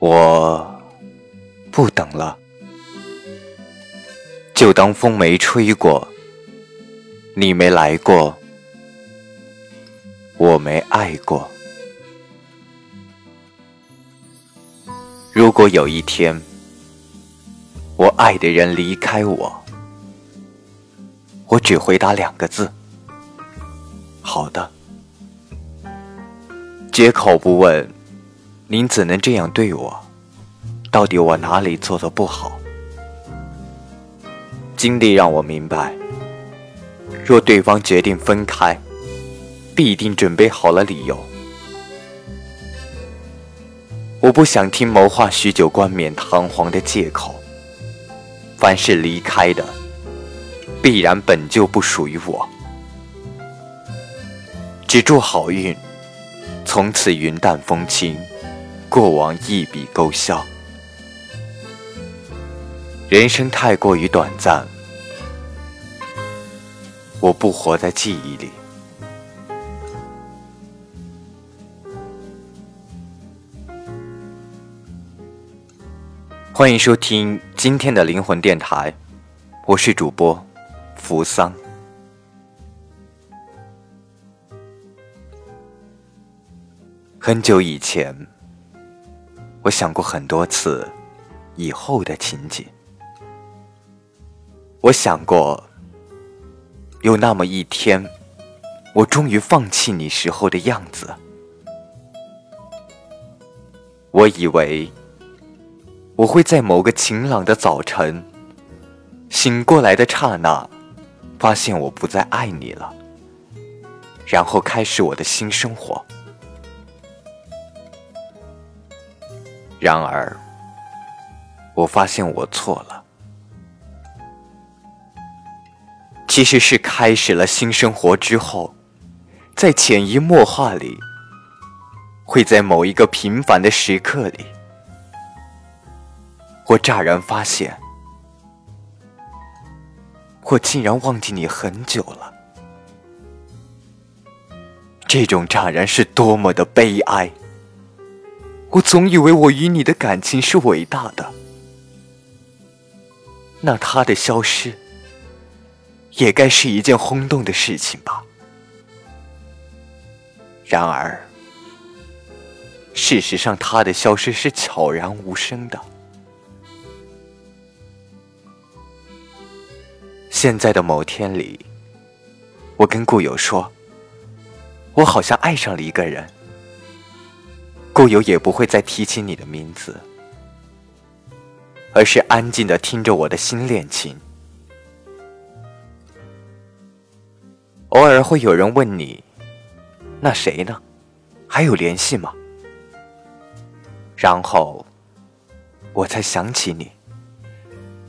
我不等了，就当风没吹过，你没来过，我没爱过。如果有一天，我爱的人离开我，我只回答两个字：好的。绝口不问。您怎能这样对我？到底我哪里做的不好？经历让我明白，若对方决定分开，必定准备好了理由。我不想听谋划许久、冠冕堂皇的借口。凡是离开的，必然本就不属于我。只祝好运，从此云淡风轻。过往一笔勾销，人生太过于短暂，我不活在记忆里。欢迎收听今天的灵魂电台，我是主播扶桑。很久以前。我想过很多次以后的情景。我想过，有那么一天，我终于放弃你时候的样子。我以为我会在某个晴朗的早晨醒过来的刹那，发现我不再爱你了，然后开始我的新生活。然而，我发现我错了。其实是开始了新生活之后，在潜移默化里，会在某一个平凡的时刻里，我乍然发现，我竟然忘记你很久了。这种乍然是多么的悲哀！我总以为我与你的感情是伟大的，那他的消失也该是一件轰动的事情吧。然而，事实上他的消失是悄然无声的。现在的某天里，我跟故友说，我好像爱上了一个人。故友也不会再提起你的名字，而是安静的听着我的新恋情。偶尔会有人问你：“那谁呢？还有联系吗？”然后我才想起你，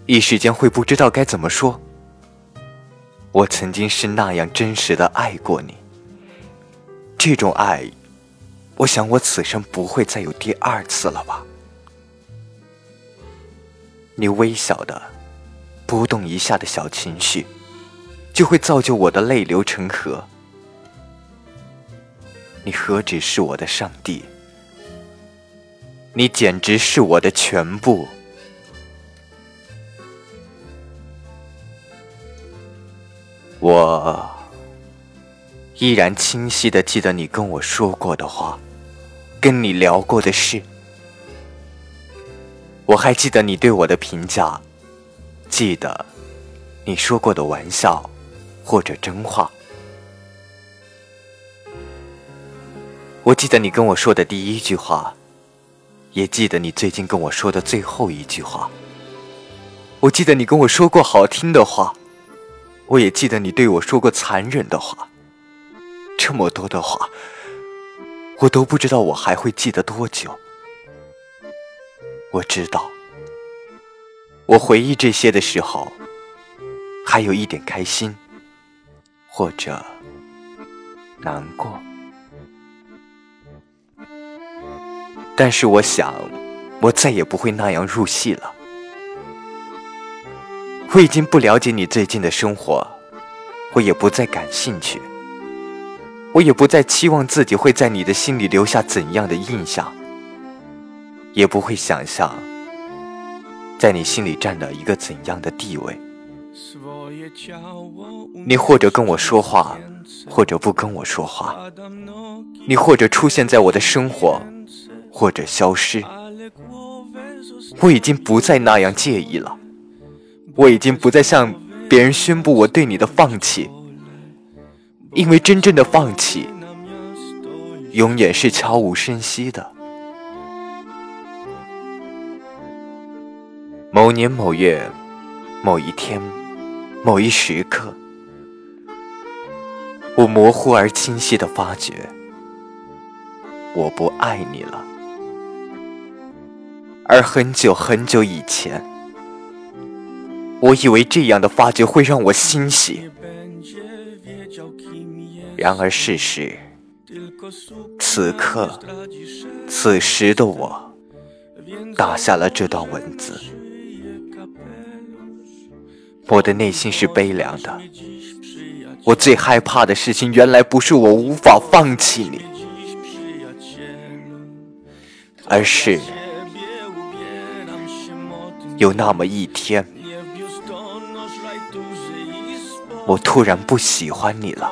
一时间会不知道该怎么说。我曾经是那样真实的爱过你，这种爱。我想，我此生不会再有第二次了吧？你微小的、波动一下的小情绪，就会造就我的泪流成河。你何止是我的上帝？你简直是我的全部。我依然清晰的记得你跟我说过的话。跟你聊过的事，我还记得你对我的评价，记得你说过的玩笑或者真话。我记得你跟我说的第一句话，也记得你最近跟我说的最后一句话。我记得你跟我说过好听的话，我也记得你对我说过残忍的话。这么多的话。我都不知道我还会记得多久。我知道，我回忆这些的时候，还有一点开心，或者难过。但是我想，我再也不会那样入戏了。我已经不了解你最近的生活，我也不再感兴趣，我也不再期望自己会在你的心里留下怎样的印象，也不会想象在你心里占了一个怎样的地位。你或者跟我说话，或者不跟我说话；你或者出现在我的生活，或者消失。我已经不再那样介意了，我已经不再向别人宣布我对你的放弃，因为真正的放弃，永远是悄无声息的。某年某月某一天某一时刻，我模糊而清晰的发觉，我不爱你了。而很久很久以前，我以为这样的发觉会让我欣喜。然而事实，此刻、此时的我，打下了这段文字。我的内心是悲凉的。我最害怕的事情，原来不是我无法放弃你，而是……有那么一天，我突然不喜欢你了。